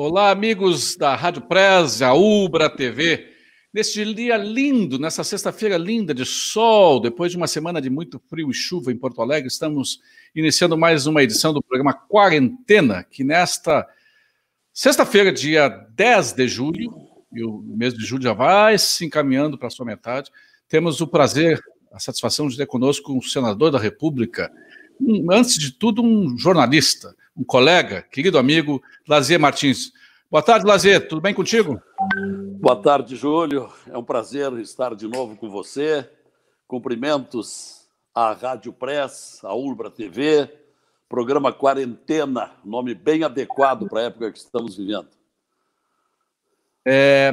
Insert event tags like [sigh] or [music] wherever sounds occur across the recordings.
Olá, amigos da Rádio Press, a Ubra TV. Neste dia lindo, nessa sexta-feira linda de sol, depois de uma semana de muito frio e chuva em Porto Alegre, estamos iniciando mais uma edição do programa Quarentena, que nesta sexta-feira, dia 10 de julho, e o mês de julho já vai se encaminhando para a sua metade, temos o prazer, a satisfação de ter conosco um senador da República, um, antes de tudo, um jornalista, um colega, querido amigo, Lazier Martins. Boa tarde, Lazier, tudo bem contigo? Boa tarde, Júlio. É um prazer estar de novo com você. Cumprimentos à Rádio Press, à Urbra TV, programa Quarentena, nome bem adequado para a época que estamos vivendo. É...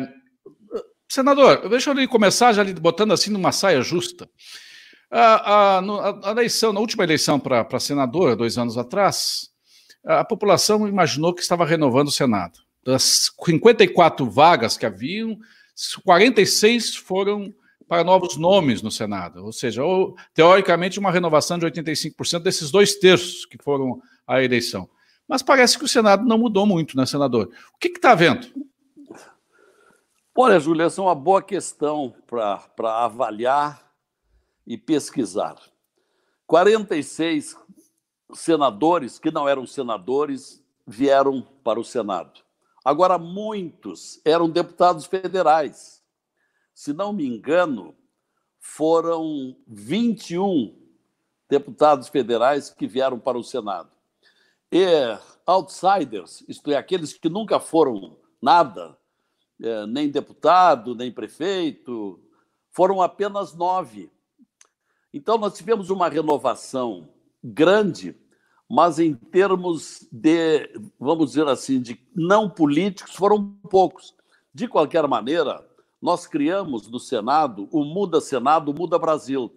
Senador, deixa eu começar já botando assim numa saia justa. A, a, a, eleição, na última eleição para senador, dois anos atrás, a população imaginou que estava renovando o Senado. Das 54 vagas que haviam, 46 foram para novos nomes no Senado, ou seja, ou, teoricamente uma renovação de 85% desses dois terços que foram à eleição. Mas parece que o Senado não mudou muito, né, senador? O que está havendo? Olha, Júlia, essa é uma boa questão para avaliar e pesquisar. 46 senadores que não eram senadores vieram para o Senado. Agora, muitos eram deputados federais. Se não me engano, foram 21 deputados federais que vieram para o Senado. E outsiders, isto é, aqueles que nunca foram nada, é, nem deputado, nem prefeito, foram apenas nove. Então, nós tivemos uma renovação grande, mas em termos de, vamos dizer assim, de não políticos, foram poucos. De qualquer maneira, nós criamos no Senado o Muda Senado, Muda Brasil,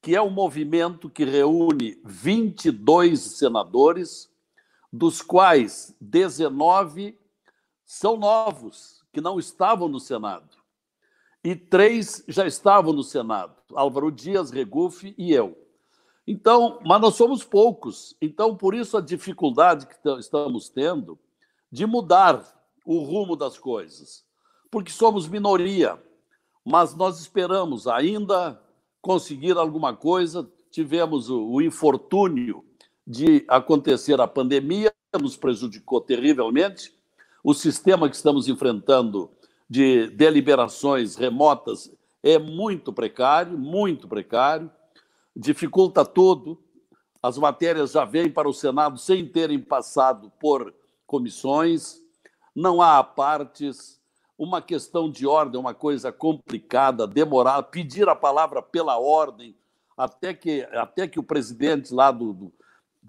que é um movimento que reúne 22 senadores, dos quais 19 são novos, que não estavam no Senado e três já estavam no Senado: Álvaro Dias, Regufe e eu. Então, mas nós somos poucos. Então, por isso a dificuldade que estamos tendo de mudar o rumo das coisas, porque somos minoria. Mas nós esperamos ainda conseguir alguma coisa. Tivemos o, infortúnio de acontecer a pandemia, nos prejudicou terrivelmente. O sistema que estamos enfrentando de deliberações remotas é muito precário, muito precário, dificulta tudo. As matérias já vêm para o Senado sem terem passado por comissões, não há partes, uma questão de ordem, uma coisa complicada, demorar, pedir a palavra pela ordem, até que, até que o presidente lá do, do,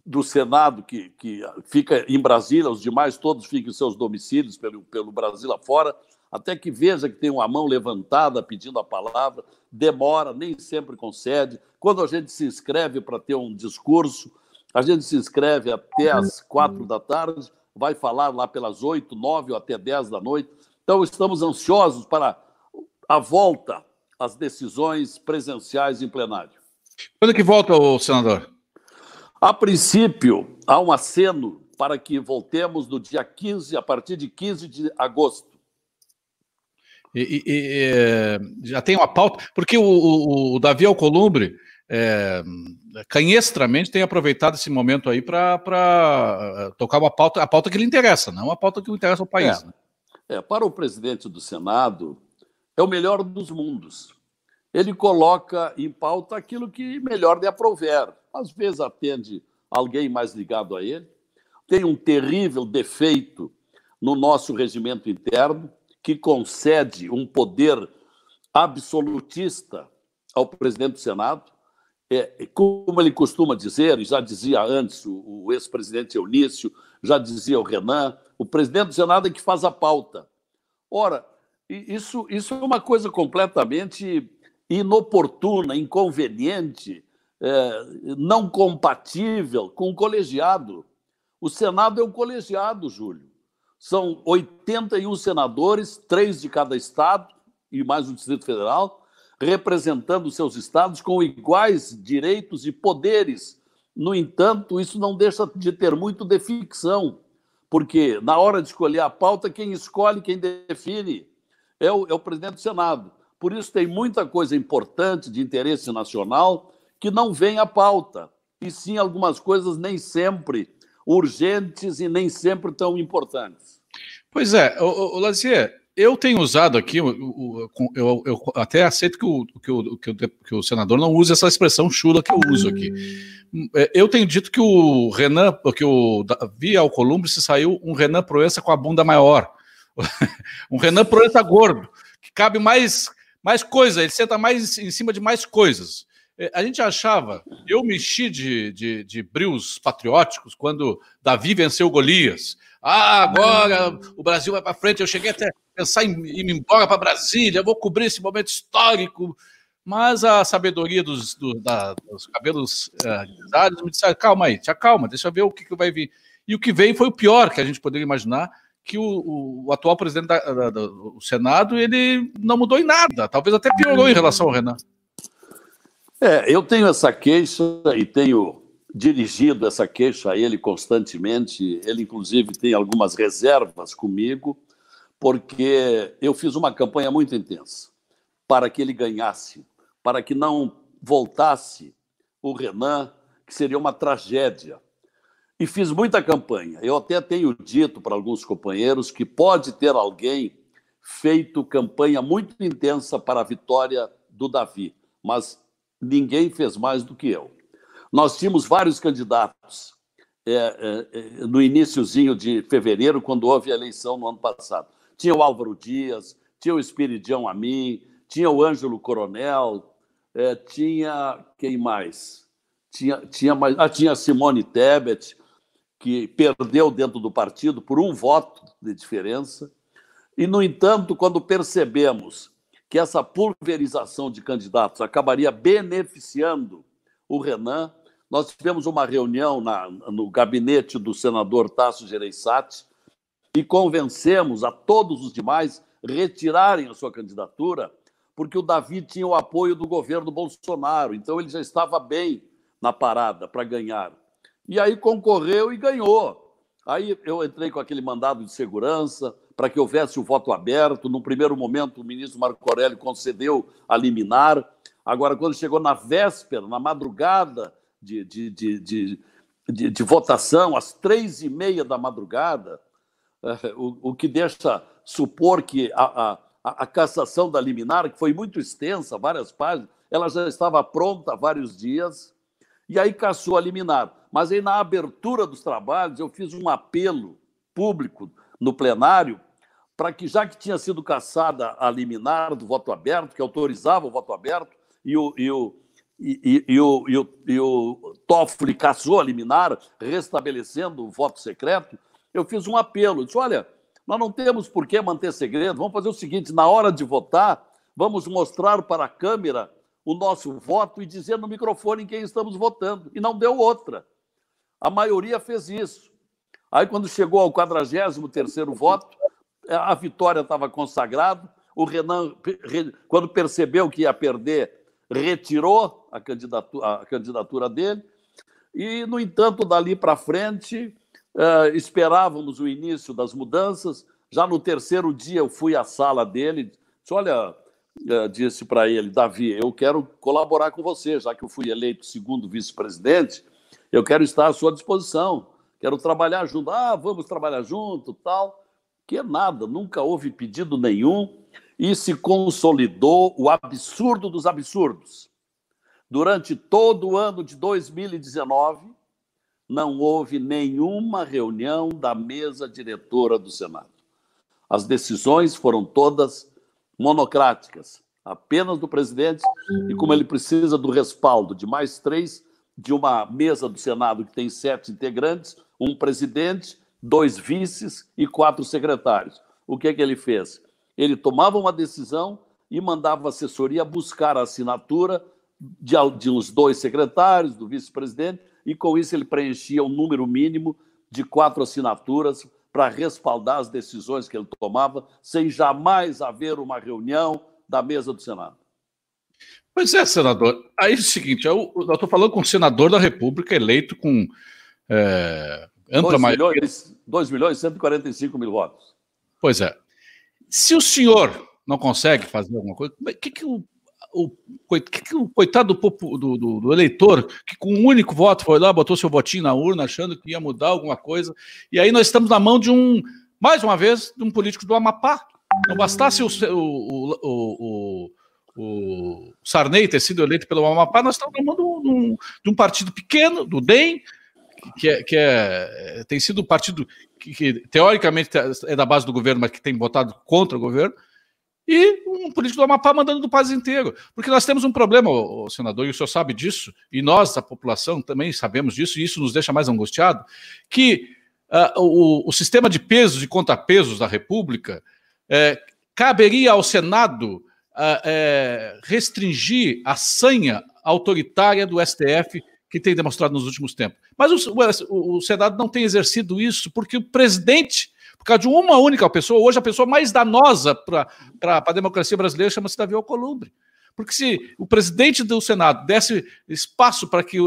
do Senado, que, que fica em Brasília, os demais todos ficam em seus domicílios pelo, pelo Brasil afora, até que veja que tem uma mão levantada pedindo a palavra, demora, nem sempre concede. Quando a gente se inscreve para ter um discurso, a gente se inscreve até às quatro da tarde, vai falar lá pelas oito, nove ou até dez da noite. Então, estamos ansiosos para a volta às decisões presenciais em plenário. Quando que volta, o senador? A princípio, há um aceno para que voltemos no dia 15, a partir de 15 de agosto. E, e, é, já tem uma pauta, porque o, o, o Davi Alcolumbre é, canhestramente tem aproveitado esse momento aí para é, tocar uma pauta, a pauta que lhe interessa, não a pauta que interessa ao país. É, né? é, para o presidente do Senado, é o melhor dos mundos. Ele coloca em pauta aquilo que melhor lhe aprover. Às vezes atende alguém mais ligado a ele. Tem um terrível defeito no nosso regimento interno, que concede um poder absolutista ao presidente do Senado. É, como ele costuma dizer, e já dizia antes o, o ex-presidente Eunício, já dizia o Renan, o presidente do Senado é que faz a pauta. Ora, isso, isso é uma coisa completamente inoportuna, inconveniente, é, não compatível com o colegiado. O Senado é um colegiado, Júlio. São 81 senadores, três de cada estado e mais o Distrito Federal, representando seus estados com iguais direitos e poderes. No entanto, isso não deixa de ter muito de ficção, porque na hora de escolher a pauta, quem escolhe, quem define é o, é o presidente do Senado. Por isso, tem muita coisa importante de interesse nacional que não vem à pauta, e sim algumas coisas nem sempre urgentes e nem sempre tão importantes. Pois é, o, o Lazier, eu tenho usado aqui, eu, eu, eu até aceito que o, que, o, que, o, que o senador não use essa expressão chula que eu uso aqui. É, eu tenho dito que o Renan, que o Davi Alcolumbre se saiu um Renan Proença com a bunda maior. [laughs] um Renan Proença gordo, que cabe mais, mais coisa, ele senta mais em cima de mais coisas. É, a gente achava, eu mexi de, de, de brios patrióticos quando Davi venceu Golias. Ah, agora o Brasil vai para frente. Eu cheguei até a pensar em ir embora para Brasília, vou cobrir esse momento histórico. Mas a sabedoria dos, do, da, dos cabelos uh, me disse: calma aí, te acalma, deixa eu ver o que, que vai vir. E o que veio foi o pior que a gente poderia imaginar, que o, o, o atual presidente do Senado ele não mudou em nada, talvez até piorou em relação ao Renan. É, eu tenho essa queixa e tenho dirigido essa queixa a ele constantemente. Ele, inclusive, tem algumas reservas comigo, porque eu fiz uma campanha muito intensa para que ele ganhasse, para que não voltasse o Renan, que seria uma tragédia. E fiz muita campanha. Eu até tenho dito para alguns companheiros que pode ter alguém feito campanha muito intensa para a vitória do Davi, mas ninguém fez mais do que eu. Nós tínhamos vários candidatos é, é, é, no iníciozinho de fevereiro, quando houve a eleição no ano passado. Tinha o Álvaro Dias, tinha o Espiridião Amin, tinha o Ângelo Coronel, é, tinha quem mais? Tinha, tinha, mais, ah, tinha Simone Tebet, que perdeu dentro do partido por um voto de diferença. E, no entanto, quando percebemos que essa pulverização de candidatos acabaria beneficiando o Renan. Nós tivemos uma reunião na, no gabinete do senador Tasso Gereissati e convencemos a todos os demais retirarem a sua candidatura, porque o Davi tinha o apoio do governo Bolsonaro, então ele já estava bem na parada para ganhar. E aí concorreu e ganhou. Aí eu entrei com aquele mandado de segurança, para que houvesse o voto aberto. No primeiro momento, o ministro Marco Aurélio concedeu a liminar. Agora, quando chegou na véspera, na madrugada de, de, de, de, de, votação, às três e meia da madrugada, eh, o, o que deixa supor que a, a, a cassação da liminar, que foi muito extensa, várias páginas, ela já estava pronta há vários dias, e aí cassou a liminar. Mas aí, na abertura dos trabalhos, eu fiz um apelo público no plenário para que, já que tinha sido caçada a liminar do voto aberto, que autorizava o voto aberto, e o, e o, e, e, o, e, o, e o Toffoli caçou a liminar, restabelecendo o voto secreto, eu fiz um apelo. Eu disse: olha, nós não temos por que manter segredo, vamos fazer o seguinte: na hora de votar, vamos mostrar para a Câmara o nosso voto e dizer no microfone em quem estamos votando. E não deu outra. A maioria fez isso. Aí, quando chegou ao 43 voto, a vitória estava consagrada. O Renan, quando percebeu que ia perder, retirou a candidatura, a candidatura dele. E, no entanto, dali para frente, eh, esperávamos o início das mudanças. Já no terceiro dia, eu fui à sala dele. Disse, Olha, eh, disse para ele, Davi, eu quero colaborar com você, já que eu fui eleito segundo vice-presidente, eu quero estar à sua disposição quero trabalhar junto. Ah, vamos trabalhar junto, tal. Que é nada, nunca houve pedido nenhum e se consolidou o absurdo dos absurdos. Durante todo o ano de 2019, não houve nenhuma reunião da mesa diretora do Senado. As decisões foram todas monocráticas, apenas do presidente, e como ele precisa do respaldo de mais três, de uma mesa do Senado que tem sete integrantes, um presidente, dois vices e quatro secretários. O que, é que ele fez? Ele tomava uma decisão e mandava a assessoria buscar a assinatura de, de uns dois secretários, do vice-presidente, e com isso ele preenchia um número mínimo de quatro assinaturas para respaldar as decisões que ele tomava, sem jamais haver uma reunião da mesa do Senado. Pois é, senador. Aí é o seguinte, eu estou falando com um senador da República eleito com é, Ampla 2 maioria. Milhões, 2 milhões e 145 mil votos. Pois é. Se o senhor não consegue fazer alguma coisa, o que, que o o, coitado do, do, do, do, eleitor, que com um único voto foi lá, botou seu votinho na urna, achando que ia mudar alguma coisa, e aí nós estamos na mão de um, mais uma vez, de um político do Amapá. Não bastasse o, o, o, o Sarney ter sido eleito pelo Amapá, nós estamos na mão de um, de um partido pequeno, do DEM, que, é, que é, tem sido um partido que, que, teoricamente é da base do governo, mas que tem votado contra o governo, e um político do Amapá mandando do país inteiro. Porque nós temos um problema, o senador, e o senhor sabe disso, e nós, a população, também sabemos disso, e isso nos deixa mais angustiado, que uh, o, o, sistema de pesos e contrapesos da República é, caberia ao Senado uh, é, restringir a sanha autoritária do STF que tem demonstrado nos últimos tempos. Mas o, o, o Senado não tem exercido isso porque o presidente por causa de uma única pessoa, hoje a pessoa mais danosa para a democracia brasileira chama-se Davi Alcolumbre. Porque se o presidente do Senado desse espaço para que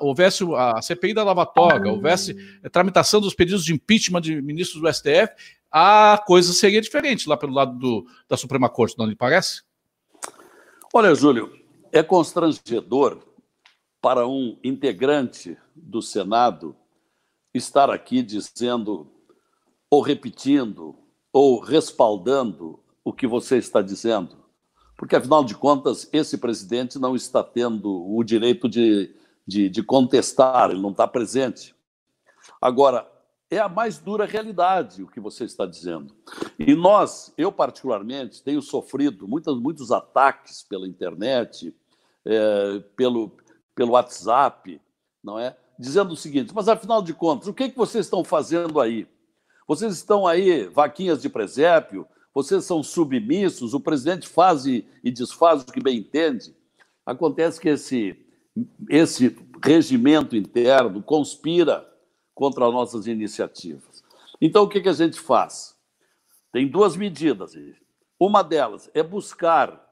houvesse a CPI da Lava Toga, houvesse a tramitação dos pedidos de impeachment de ministros do STF, a coisa seria diferente lá pelo lado do, da Suprema Corte, não lhe parece? Olha, Júlio, é constrangedor para um integrante do Senado estar aqui dizendo ou repetindo, ou respaldando o que você está dizendo. Porque, afinal de contas, esse presidente não está tendo o direito de, de, de contestar, ele não está presente. Agora, é a mais dura realidade o que você está dizendo. E nós, eu particularmente, tenho sofrido muitos, muitos ataques pela internet, é, pelo, pelo WhatsApp, não é? Dizendo o seguinte: mas afinal de contas, o que, é que vocês estão fazendo aí? Vocês estão aí, vaquinhas de presépio, vocês são submissos, o presidente faz e, e desfaz o que bem entende. Acontece que esse, esse regimento interno conspira contra as nossas iniciativas. Então, o que, que a gente faz? Tem duas medidas. Uma delas é buscar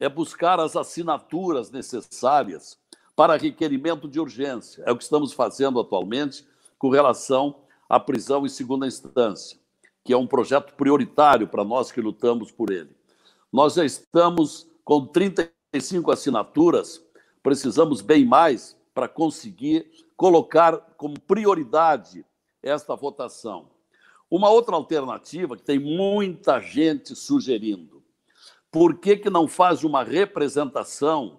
é buscar as assinaturas necessárias para requerimento de urgência. É o que estamos fazendo atualmente com relação a prisão em segunda instância, que é um projeto prioritário para nós que lutamos por ele. Nós já estamos com 35 assinaturas, precisamos bem mais para conseguir colocar como prioridade esta votação. Uma outra alternativa que tem muita gente sugerindo. Por que, que não faz uma representação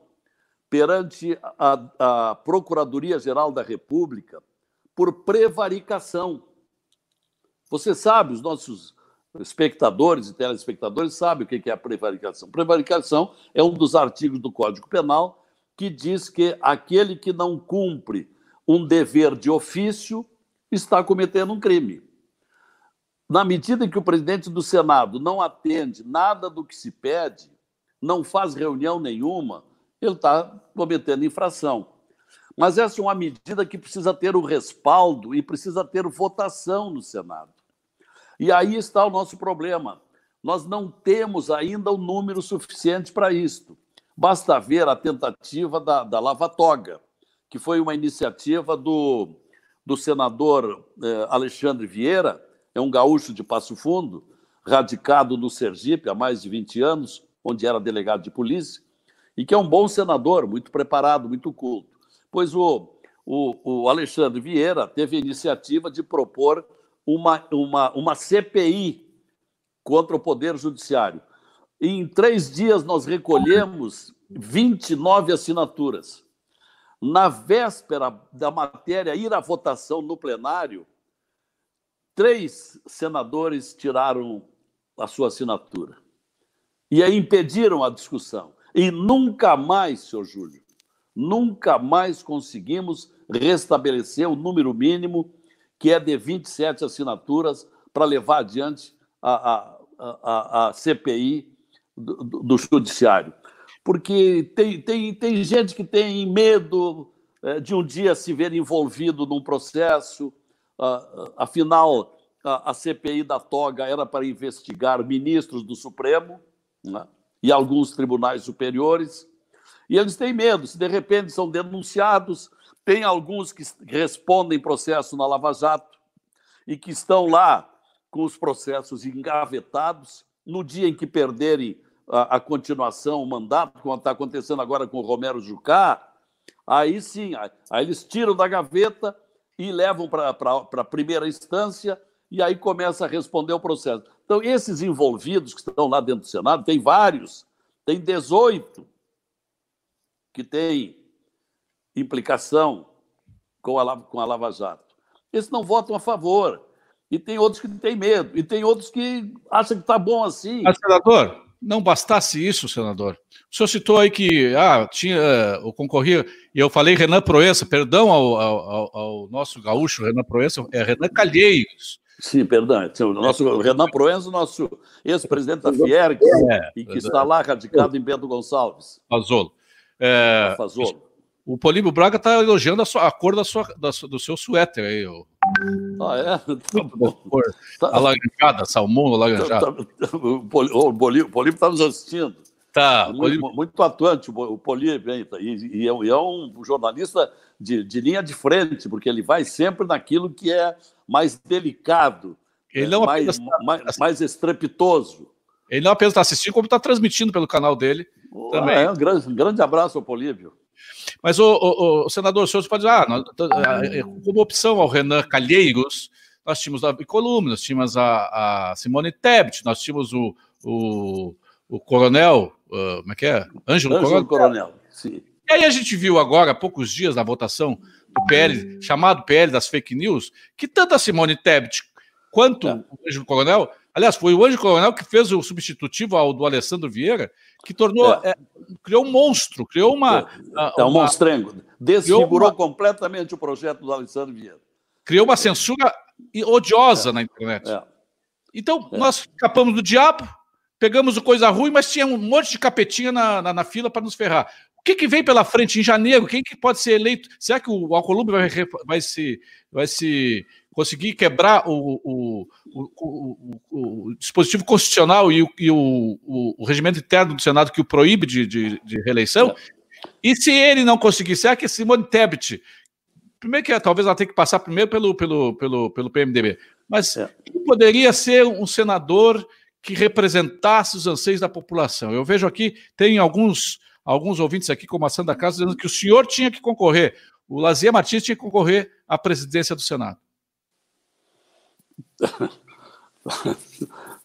perante a, a Procuradoria-Geral da República por prevaricação. Você sabe, os nossos espectadores e telespectadores sabem o que é a prevaricação. Prevaricação é um dos artigos do Código Penal que diz que aquele que não cumpre um dever de ofício está cometendo um crime. Na medida em que o presidente do Senado não atende nada do que se pede, não faz reunião nenhuma, ele está cometendo infração. Mas essa é uma medida que precisa ter o respaldo e precisa ter votação no Senado. E aí está o nosso problema. Nós não temos ainda o número suficiente para isto. Basta ver a tentativa da, da Lava Toga, que foi uma iniciativa do, do senador eh, Alexandre Vieira, é um gaúcho de Passo Fundo, radicado no Sergipe há mais de 20 anos, onde era delegado de polícia, e que é um bom senador, muito preparado, muito culto pois o, o, o Alexandre Vieira teve a iniciativa de propor uma, uma, uma CPI contra o Poder Judiciário. E em três dias nós recolhemos 29 assinaturas. Na véspera da matéria ir à votação no plenário, três senadores tiraram a sua assinatura. E aí impediram a discussão. E nunca mais, senhor Júlio, nunca mais conseguimos restabelecer o número mínimo, que é de 27 assinaturas, para levar adiante a, a, a, a CPI do, do, Judiciário. Porque tem, tem, tem gente que tem medo é, de um dia se ver envolvido num processo, afinal, a, CPI da toga era para investigar ministros do Supremo né, e alguns tribunais superiores. E eles têm medo, se de repente são denunciados, Tem alguns que respondem processo na Lava Jato e que estão lá com os processos engavetados. No dia em que perderem a, a continuação, o mandato, como está acontecendo agora com o Romero Jucá, aí sim, aí eles tiram da gaveta e levam para a primeira instância e aí começa a responder o processo. Então, esses envolvidos que estão lá dentro do Senado, tem vários, tem 18 que têm implicação com a, com a Lava Jato. Esses não votam a favor. E tem outros que têm medo. E tem outros que acham que está bom assim. Mas, senador, não bastasse isso, senador. O senhor citou aí que ah, tinha, o eh, concorria, e eu falei Renan Proença, perdão ao, ao, ao nosso gaúcho Renan Proença, é Renan Calheiros. Sim, perdão. O nosso é, Renan Proença, nosso ex-presidente da Fierg, é, e que é, está lá radicado em Bento Gonçalves. Fazolo. É, Fazolo. O Políbio Braga está elogiando a, sua, a cor da sua, da, do seu suéter aí. O... Ah, é? Tá tá. Alaranjada, salmão alaranjada. Tá, tá, o Políbio está nos assistindo. Tá, muito, Políbio... muito atuante o Políbio, e, e, é, e é um jornalista de, de linha de frente, porque ele vai sempre naquilo que é mais delicado, ele não mais, apenas, tá mais, mais estrepitoso. Ele não apenas está assistindo, como está transmitindo pelo canal dele. Oh, também. É, um, grande, um grande abraço ao Polívio. Mas, o, o, o, senador, o senhor pode dizer, ah, nós, como opção ao Renan Calheiros, nós tínhamos a Columna, nós tínhamos a, a Simone Tebet, nós tínhamos o, o, o Coronel, uh, como é que é? Ângelo, Ângelo Coronel. Coronel. Sim. E aí a gente viu agora, há poucos dias, na votação do PL, chamado PL das fake news, que tanto a Simone Tebet quanto é. o Ângelo Coronel, aliás, foi o Ângelo Coronel que fez o substitutivo ao do Alessandro Vieira, que tornou, é. É, criou um monstro, criou uma... É, um uma, monstrengo, desfigurou uma, completamente o projeto do Alessandro Vieira. Criou uma censura odiosa é. na internet. É. Então, nós escapamos do diabo, pegamos o coisa ruim, mas tinha um monte de capetinha na, na, na fila para nos ferrar. O que, que, vem pela frente em janeiro? Quem que pode ser eleito? Será que o Alcolumbre vai, vai, se, vai se conseguir quebrar o, o, o, o dispositivo constitucional e, e o, regimento interno do Senado que o proíbe de, de, de reeleição? E se ele não conseguir, será que Simone Tebet, primeiro que talvez ela tenha que passar primeiro pelo, pelo, pelo, pelo PMDB, mas é. poderia ser um senador que representasse os anseios da população? Eu vejo aqui, tem alguns alguns ouvintes aqui, como a Sandra Casa, dizendo que o senhor tinha que concorrer, o Lazier Martins tinha que concorrer à presidência do Senado.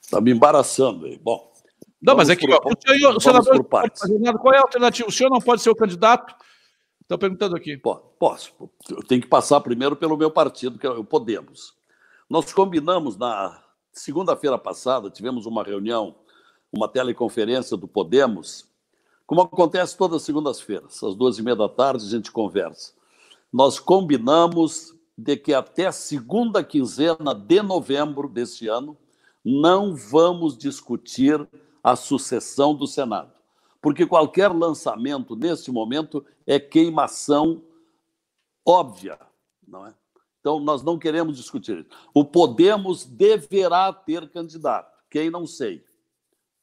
Está [laughs] me embaraçando aí. Bom. Não, mas é que por, o, senhor, o senador pode fazer nada. Qual é a alternativa? O senhor não pode ser o candidato? Estou perguntando aqui. Posso. Eu tenho que passar primeiro pelo meu partido, que é o Podemos. Nós combinamos na segunda-feira passada, tivemos uma reunião, uma teleconferência do Podemos, como acontece todas as segundas-feiras, às duas e meia da tarde, a gente conversa. Nós combinamos de que até a segunda quinzena de novembro deste ano não vamos discutir a sucessão do Senado, porque qualquer lançamento neste momento é queimação óbvia, não é? Então nós não queremos discutir. O Podemos deverá ter candidato, quem não sei.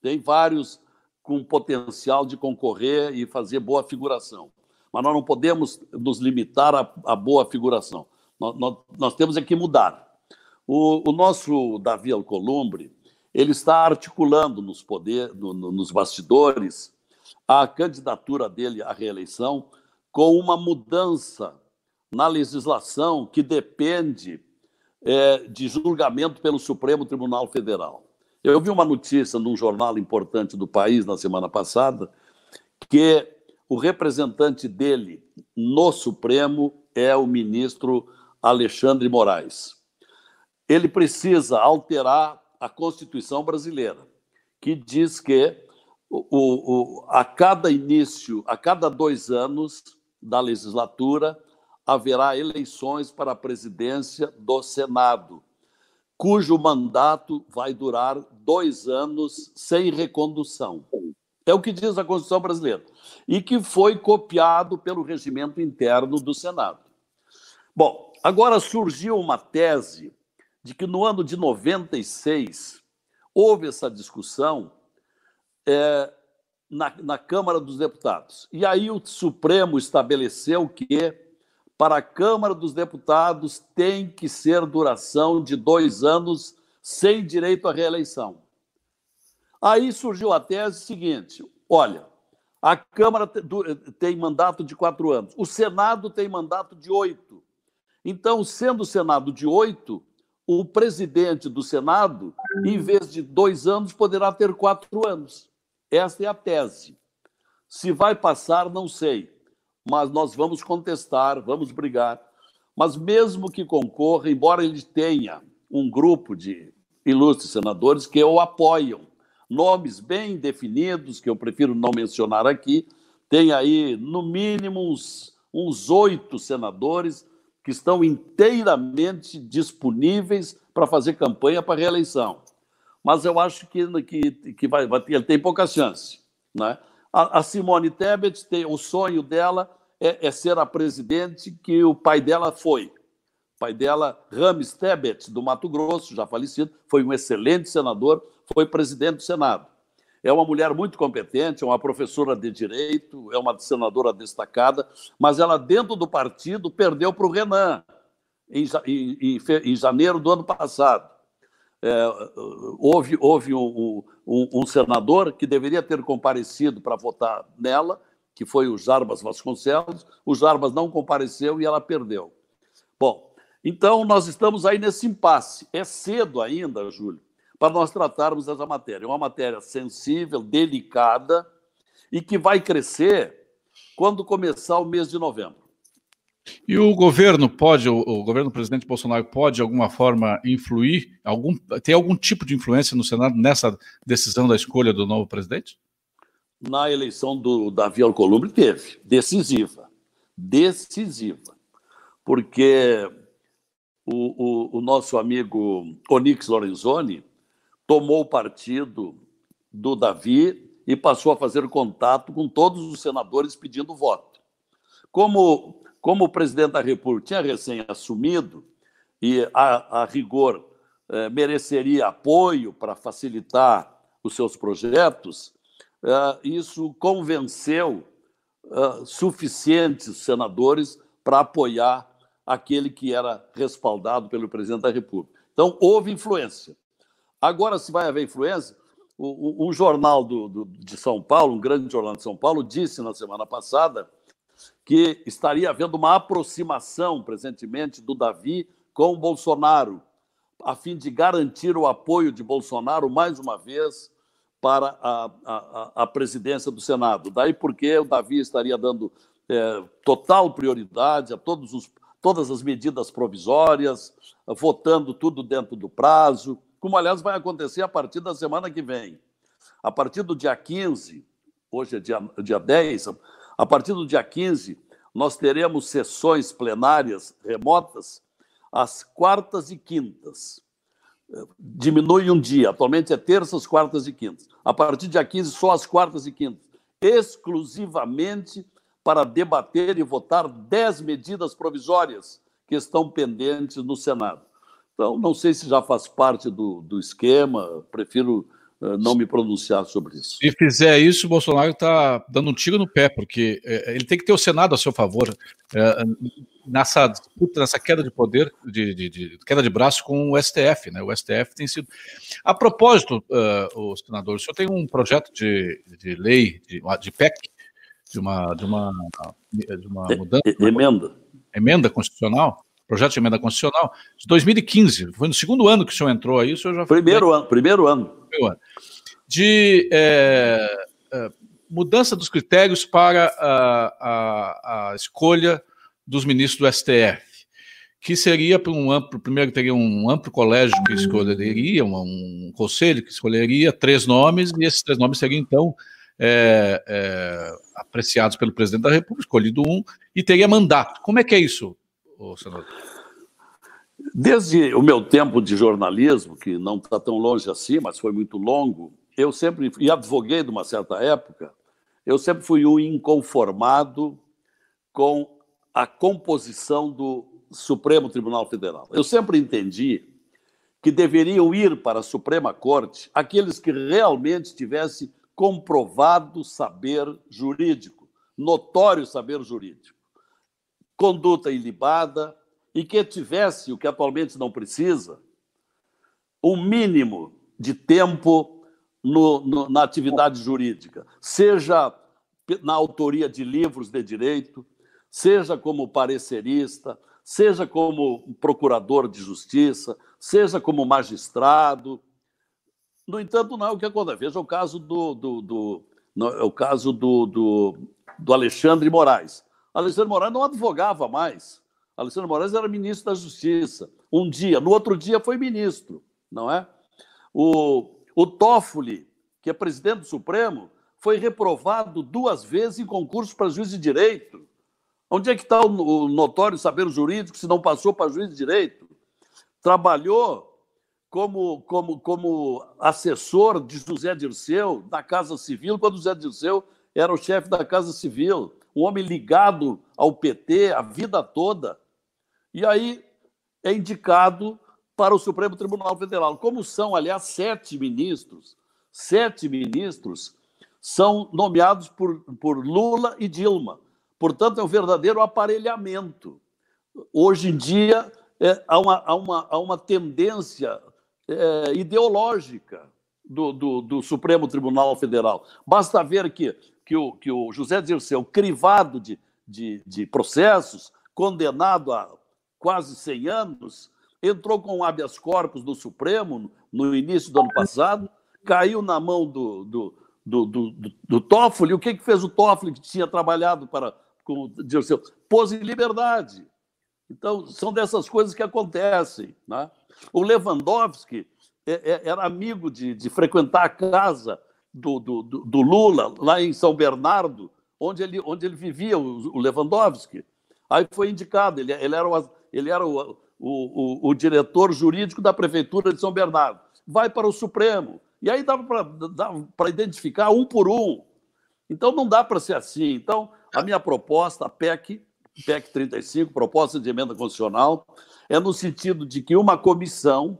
Tem vários com potencial de concorrer e fazer boa figuração. Mas nós não podemos nos limitar à, boa figuração. Nós, nós, nós, temos é que mudar. O, o, nosso Davi Alcolumbre ele está articulando nos, poder, no, no, nos bastidores a candidatura dele à reeleição com uma mudança na legislação que depende é, de julgamento pelo Supremo Tribunal Federal. Eu vi uma notícia num jornal importante do país na semana passada que o representante dele no Supremo é o ministro Alexandre Moraes. Ele precisa alterar a Constituição brasileira, que diz que o, o, a cada início, a cada dois anos da legislatura, haverá eleições para a presidência do Senado cujo mandato vai durar dois anos sem recondução. É o que diz a Constituição brasileira. E que foi copiado pelo regimento interno do Senado. Bom, agora surgiu uma tese de que no ano de 96 houve essa discussão é, na, na Câmara dos Deputados. E aí o Supremo estabeleceu que para a Câmara dos Deputados tem que ser duração de dois anos sem direito à reeleição. Aí surgiu a tese seguinte: olha, a Câmara tem mandato de quatro anos, o Senado tem mandato de oito. Então, sendo o Senado de oito, o presidente do Senado, em vez de dois anos, poderá ter quatro anos. Esta é a tese. Se vai passar, não sei, mas nós vamos contestar, vamos brigar. Mas mesmo que concorra, embora ele tenha um grupo de ilustres senadores que o apoiam, nomes bem definidos, que eu prefiro não mencionar aqui, tem aí, no mínimo, uns oito senadores que estão inteiramente disponíveis para fazer campanha para reeleição. Mas eu acho que, que, que vai, vai, ele tem pouca chance. Né? A, Simone Tebet, tem, o sonho dela é, é, ser a presidente que o pai dela foi. O pai dela, Rames Tebet, do Mato Grosso, já falecido, foi um excelente senador, foi presidente do Senado. É uma mulher muito competente, é uma professora de direito, é uma senadora destacada, mas ela, dentro do partido, perdeu para o Renan, em, em, em, janeiro do ano passado. É, houve houve um, um, um, senador que deveria ter comparecido para votar nela, que foi o Jarbas Vasconcelos. O Jarbas não compareceu e ela perdeu. Bom, então nós estamos aí nesse impasse. É cedo ainda, Júlio, para nós tratarmos essa matéria. É uma matéria sensível, delicada e que vai crescer quando começar o mês de novembro. E o governo pode, o, governo do presidente Bolsonaro pode de alguma forma influir, algum, tem algum tipo de influência no Senado nessa decisão da escolha do novo presidente? Na eleição do Davi Alcolumbre teve, decisiva, decisiva, porque o, o, o nosso amigo Onix Lorenzoni tomou o partido do Davi e passou a fazer contato com todos os senadores pedindo voto. Como, como o presidente da República tinha recém assumido e, a, a rigor, eh, mereceria apoio para facilitar os seus projetos, eh, isso convenceu eh, suficientes senadores para apoiar aquele que era respaldado pelo presidente da República. Então, houve influência. Agora, se vai haver influência, um jornal do, do, de São Paulo, um grande jornal de São Paulo, disse na semana passada que estaria havendo uma aproximação presentemente do Davi com o Bolsonaro, a fim de garantir o apoio de Bolsonaro mais uma vez para a, a, a presidência do Senado. Daí porque o Davi estaria dando é, total prioridade a todos os, todas as medidas provisórias, votando tudo dentro do prazo como aliás vai acontecer a partir da semana que vem. A partir do dia 15, hoje é dia, dia 10, a partir do dia 15, nós teremos sessões plenárias remotas às quartas e quintas. Diminui um dia, atualmente é terças, quartas e quintas. A partir do dia 15, só às quartas e quintas, exclusivamente para debater e votar 10 medidas provisórias que estão pendentes no Senado. Então, não sei se já faz parte do, do esquema, prefiro não me pronunciar sobre isso. Se fizer isso, o Bolsonaro está dando um tiro no pé, porque uh, ele tem que ter o Senado a seu favor uh, nessa disputa, nessa queda de poder, de, de, de, queda de braço com o STF. Né? O STF tem sido. A propósito, o senador, o senhor tem um projeto de, de lei, de, de PEC, de uma, de uma, de uma mudança. Emenda. Emenda constitucional projeto de emenda constitucional, de 2015. Foi no segundo ano que o senhor entrou aí, o senhor já Primeiro foi... ano, primeiro ano. De é, mudança dos critérios para a, a, a, escolha dos ministros do STF, que seria para um amplo, primeiro teria um amplo colégio que escolheria, um, um conselho que escolheria três nomes, e esses três nomes seriam, então, é, é, apreciados pelo presidente da República, escolhido um, e teria mandato. Como é que é isso, senador? Desde o meu tempo de jornalismo, que não está tão longe assim, mas foi muito longo, eu sempre, e advoguei de uma certa época, eu sempre fui um inconformado com a composição do Supremo Tribunal Federal. Eu sempre entendi que deveriam ir para a Suprema Corte aqueles que realmente tivessem comprovado saber jurídico, notório saber jurídico conduta ilibada e que tivesse, o que atualmente não precisa, um mínimo de tempo no, no, na atividade jurídica, seja na autoria de livros de direito, seja como parecerista, seja como procurador de justiça, seja como magistrado. No entanto, não é o que acontece. Veja o caso do, do, do é o caso do, do, do Alexandre Moraes. Alexandre Moraes não advogava mais. Alexandre Moraes era ministro da Justiça. Um dia, no outro dia foi ministro, não é? O, o Toffoli, que é presidente do Supremo, foi reprovado duas vezes em concurso para juiz de direito. Onde é que está o notório saber jurídico se não passou para juiz de direito? Trabalhou como, como, como assessor de José Dirceu na Casa Civil, quando José Dirceu era o chefe da Casa Civil, um homem ligado ao PT a vida toda. E aí é indicado para o Supremo Tribunal Federal. Como são, aliás, sete ministros, sete ministros são nomeados por, por Lula e Dilma. Portanto, é um verdadeiro aparelhamento. Hoje em dia, é, há, uma, há, uma, há uma tendência é, ideológica do, do, do, Supremo Tribunal Federal. Basta ver que, que, o, que o José Dirceu, crivado de, de, de processos, condenado a quase 100 anos, entrou com habeas corpus do Supremo no início do ano passado, caiu na mão do, do, do, do, do, do Toffoli. O que, que fez o Toffoli, que tinha trabalhado para com Dirceu, pôs em liberdade. Então, são dessas coisas que acontecem. Né? O Lewandowski é, é, era amigo de, de frequentar a casa do, do, do, Lula, lá em São Bernardo, onde ele, onde ele vivia, o, Lewandowski. Aí foi indicado, ele, ele era, o, ele era o, o, o, diretor jurídico da Prefeitura de São Bernardo. Vai para o Supremo. E aí dava para identificar um por um. Então não dá para ser assim. Então, a minha proposta, a PEC, PEC 35, proposta de emenda constitucional, é no sentido de que uma comissão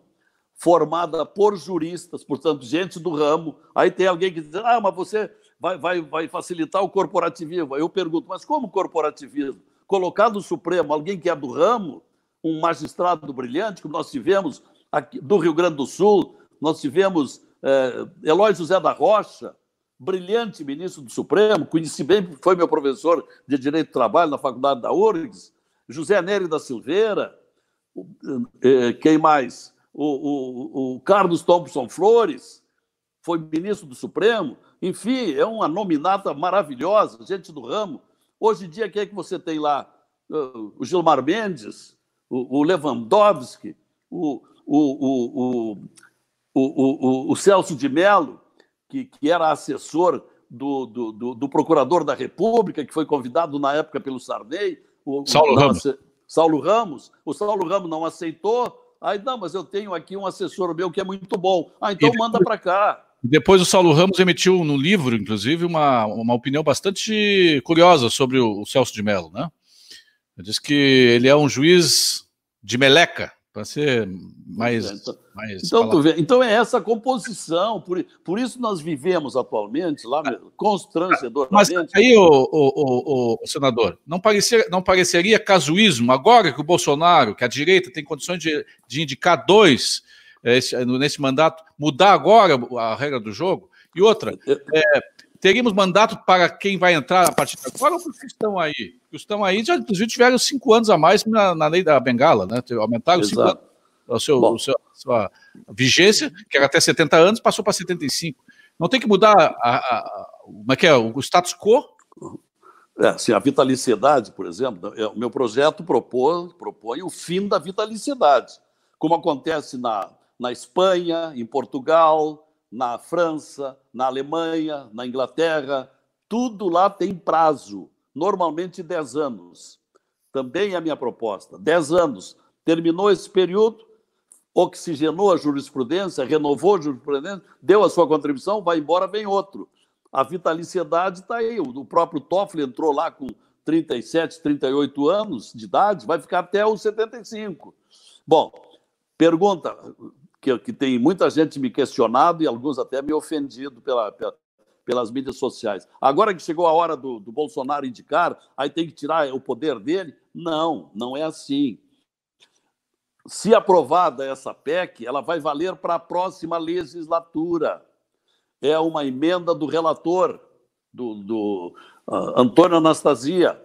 formada por juristas, portanto, gente do ramo, aí tem alguém que diz, ah, mas você vai, vai, vai facilitar o corporativismo. Aí eu pergunto, mas como corporativismo? Colocar no Supremo alguém que é do ramo, um magistrado brilhante, como nós tivemos aqui, do Rio Grande do Sul, nós tivemos é, Eloy José da Rocha, brilhante ministro do Supremo, conheci bem, foi meu professor de Direito do Trabalho na Faculdade da URGS, José Nery da Silveira, eh, quem mais? O, o, o Carlos Thompson Flores, foi ministro do Supremo, enfim, é uma nominata maravilhosa, gente do ramo. Hoje em dia, quem é que você tem lá? O Gilmar Mendes, o Lewandowski, o, o, o, o, o Celso de Mello, que, que era assessor do, do, do, do, procurador da República, que foi convidado na época pelo Sarney. O, Saulo Ramos. Saulo Ramos. O Saulo Ramos não aceitou. Aí, não, mas eu tenho aqui um assessor meu que é muito bom. Ah, então depois, manda para cá. Depois o Saulo Ramos emitiu no livro, inclusive, uma, uma opinião bastante curiosa sobre o, o Celso de Mello, né? Ele diz que ele é um juiz de meleca, para ser mais. Então, mais então, tu vê, então é essa composição, por, por isso nós vivemos atualmente lá ah, constrangedoramente. Mas aí, o, o, o, o, senador, não, parecia, não pareceria casuísmo agora que o Bolsonaro, que a direita tem condições de, de indicar dois esse, nesse mandato, mudar agora a regra do jogo? E outra, é, teríamos mandato para quem vai entrar a partir de agora ou para os que estão aí? Os que estão aí já, inclusive, tiveram cinco anos a mais na, na lei da Bengala, né? Aumentaram Exato. cinco anos. O seu, seu, a sua vigência, que era até 70 anos, passou para 75. Não tem que mudar a, a, como é que é, o status quo? É, assim, a vitaliciedade, por exemplo, é, o meu projeto propõe, propõe o fim da vitaliciedade, como acontece na, na Espanha, em Portugal, na França, na Alemanha, na Inglaterra, tudo lá tem prazo, normalmente 10 anos. Também é a minha proposta, 10 anos. Terminou esse período, oxigenou a jurisprudência, renovou a jurisprudência, deu a sua contribuição, vai embora, vem outro. A vitaliciedade está aí. O próprio Toffoli entrou lá com 37, 38 anos de idade, vai ficar até os 75. Bom, pergunta: que, que tem muita gente me questionado e alguns até me ofendido pela, pela, pelas mídias sociais. Agora que chegou a hora do, do Bolsonaro indicar, aí tem que tirar o poder dele? Não, não é assim. Se aprovada essa PEC, ela vai valer para a próxima legislatura. É uma emenda do relator, do, do uh, Antônio Anastasia.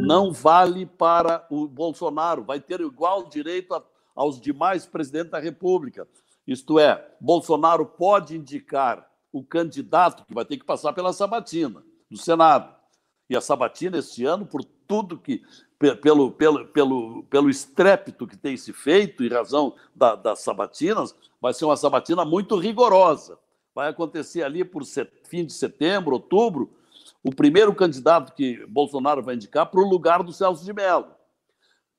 Não vale para o Bolsonaro, vai ter igual direito a, aos demais presidentes da República. Isto é, Bolsonaro pode indicar o candidato que vai ter que passar pela sabatina do Senado. E a sabatina este ano, por tudo que pelo, pelo, pelo, pelo estrépito que tem se feito em razão da, das sabatinas, vai ser uma sabatina muito rigorosa. Vai acontecer ali por set, fim de setembro, outubro, o primeiro candidato que Bolsonaro vai indicar para o lugar do Celso de Mello,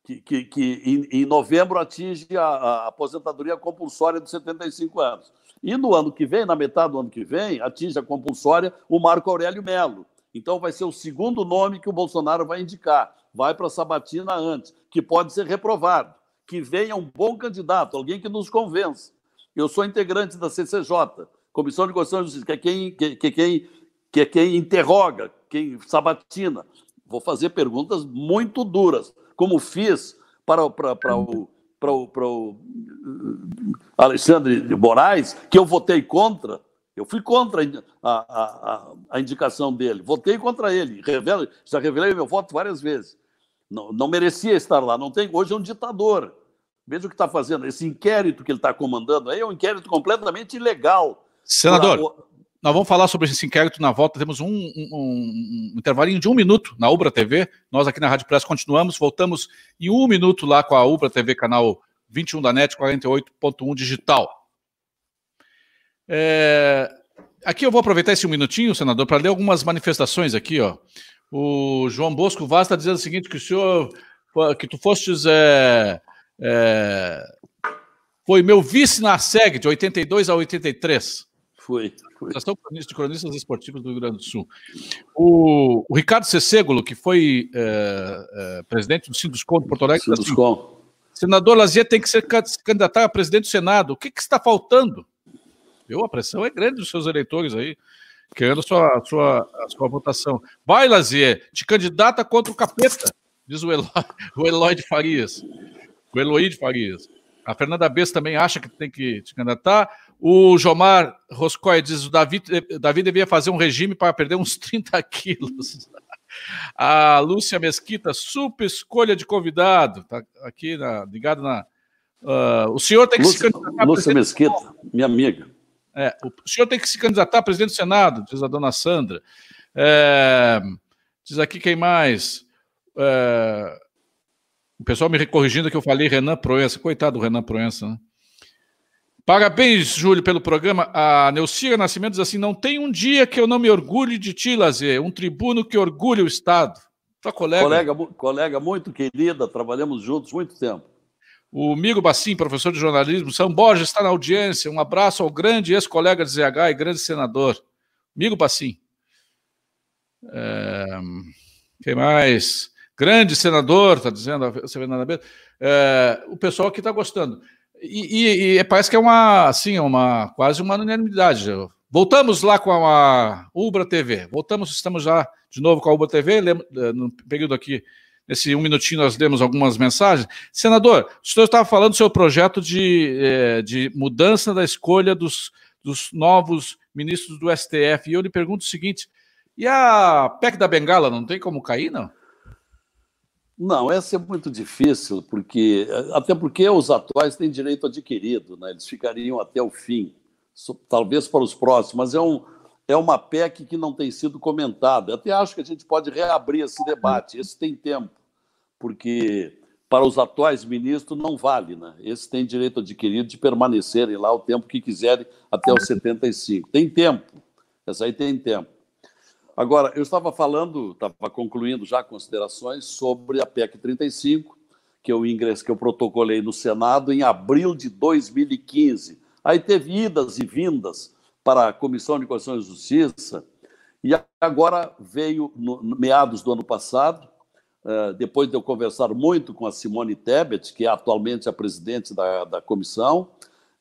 que, que, que em, em, novembro atinge a, a aposentadoria compulsória de 75 anos. E no ano que vem, na metade do ano que vem, atinge a compulsória o Marco Aurélio Melo. Então vai ser o segundo nome que o Bolsonaro vai indicar. Vai para Sabatina antes, que pode ser reprovado. Que venha um bom candidato, alguém que nos convença. Eu sou integrante da CCJ, Comissão de Constituição e Justiça, que é quem, que, que, quem, que é quem interroga, quem sabatina. Vou fazer perguntas muito duras, como fiz para, para, para o para o, para o Alexandre de Moraes, que eu votei contra. Eu fui contra a, a, a indicação dele, votei contra ele, revelo, já revelei meu voto várias vezes. Não, não merecia estar lá, não tem. Hoje é um ditador. Veja o que está fazendo. Esse inquérito que ele está comandando aí é um inquérito completamente ilegal. Senador, nós vamos falar sobre esse inquérito na volta. Temos um, um, um, intervalinho de um minuto na Ubra TV. Nós aqui na Rádio Press continuamos. Voltamos em um minuto lá com a Ubra TV, canal 21 da NET, 48.1 digital. É... Aqui eu vou aproveitar esse um minutinho, senador, para ler algumas manifestações aqui. Ó. O João Bosco Vaz está dizendo o seguinte: que o senhor, que tu fostes. É, é, foi meu vice na SEG de 82 a 83. Foi. foi. Associação de Cronistas Esportivos do Rio Grande do Sul. O, o Ricardo Cecegolo, que foi é, é, presidente do Sinduscom de Porto Alegre, Sinduscom. Assim, senador Lazier tem que ser se candidatar a presidente do Senado. O que, que está faltando? Eu, a pressão é grande dos seus eleitores aí, querendo a sua, a sua, a sua votação. Vai, Lazier, te candidata contra o capeta, diz o Eloy, [laughs] o Eloy de Farias. O Eloy de Farias. A Fernanda Bess também acha que tem que te candidatar. O Jomar Roscoe diz: o Davi, Davi devia fazer um regime para perder uns [laughs] 30 quilos. A Lúcia Mesquita, super escolha de convidado. Está aqui na, ligado na. Uh, o senhor tem que Lúcia, se candidatar. Lúcia Mesquita, minha amiga. É, o senhor tem que se candidatar a presidente do Senado, diz a dona Sandra. É, diz aqui quem mais. É, o pessoal me corrigindo que eu falei Renan Proença. Coitado do Renan Proença, né? Parabéns, Júlio, pelo programa. A Neucira Nascimento diz assim: não tem um dia que eu não me orgulhe de ti, Lazer, um tribuno que orgulha o Estado. Sua colega. colega. Colega muito querida, trabalhamos juntos muito tempo. O Migo Bassim, professor de jornalismo, São Borges está na audiência. Um abraço ao grande ex-colega de ZH e grande senador. Migo Bassim. É... Quem mais? Grande senador, está dizendo a Fernanda é... O pessoal aqui está gostando. E, e, e, parece que é uma, assim, uma quase uma unanimidade. Voltamos lá com a Ubra TV. Voltamos, estamos já de novo com a Ubra TV. Eh, no período aqui, nesse um minutinho, nós lemos algumas mensagens. Senador, o senhor estava falando do seu projeto de, eh, de mudança da escolha dos, dos novos ministros do STF. E eu lhe pergunto o seguinte: e a PEC da Bengala não tem como cair, não? Não, essa é muito difícil, porque até porque os atuais têm direito adquirido, né? eles ficariam até o fim, talvez para os próximos, mas é, um, é uma PEC que não tem sido comentada. Até acho que a gente pode reabrir esse debate, esse tem tempo, porque para os atuais ministros não vale, né? Esse tem direito adquirido de permanecerem lá o tempo que quiserem até os 75. Tem tempo, essa aí tem tempo. Agora, eu estava falando, estava concluindo já considerações sobre a PEC 35, que eu ingressei, que eu protocolei no Senado em abril de 2015. Aí teve idas e vindas para a Comissão de Constituição e Justiça, e agora veio, no, meados do ano passado, uh, depois de eu conversar muito com a Simone Tebet, que é atualmente a presidente da, da comissão,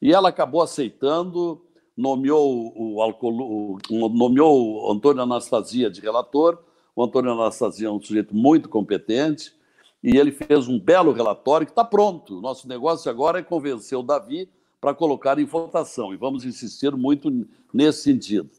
e ela acabou aceitando nomeou o, nomeou o Antônio Anastasia de relator. O Antônio Anastasia é um sujeito muito competente e ele fez um belo relatório que está pronto. Nosso negócio agora é convencer o Davi para colocar em votação e vamos insistir muito nesse sentido.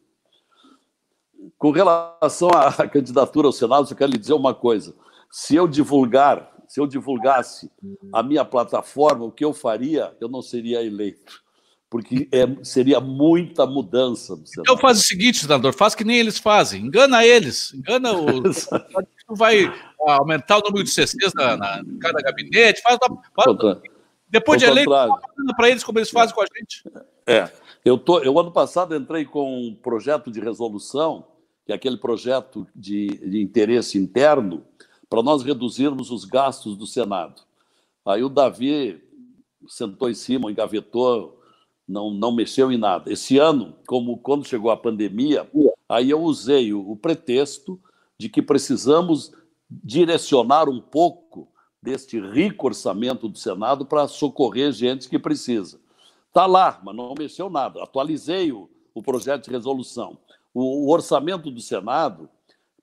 Com relação à [laughs] candidatura ao Senado, eu quero lhe dizer uma coisa. Se eu divulgar, se eu divulgasse a minha plataforma, o que eu faria, eu não seria eleito porque é, seria muita mudança. Então faz o seguinte, senador, faz que nem eles fazem, engana eles, engana o. [laughs] vai aumentar o número de CCs na, na cada gabinete, faz, faz depois de eleito, para eles como eles fazem com a gente. É, eu, tô, eu ano passado entrei com um projeto de resolução, que é aquele projeto de, de interesse interno, para nós reduzirmos os gastos do Senado. Aí o Davi sentou em cima, engavetou, não, não mexeu em nada. Esse ano, como quando chegou a pandemia, aí eu usei o, o pretexto de que precisamos direcionar um pouco deste rico orçamento do Senado para socorrer gente que precisa. Está lá, mas não mexeu nada. Atualizei o, o projeto de resolução. O, o, orçamento do Senado,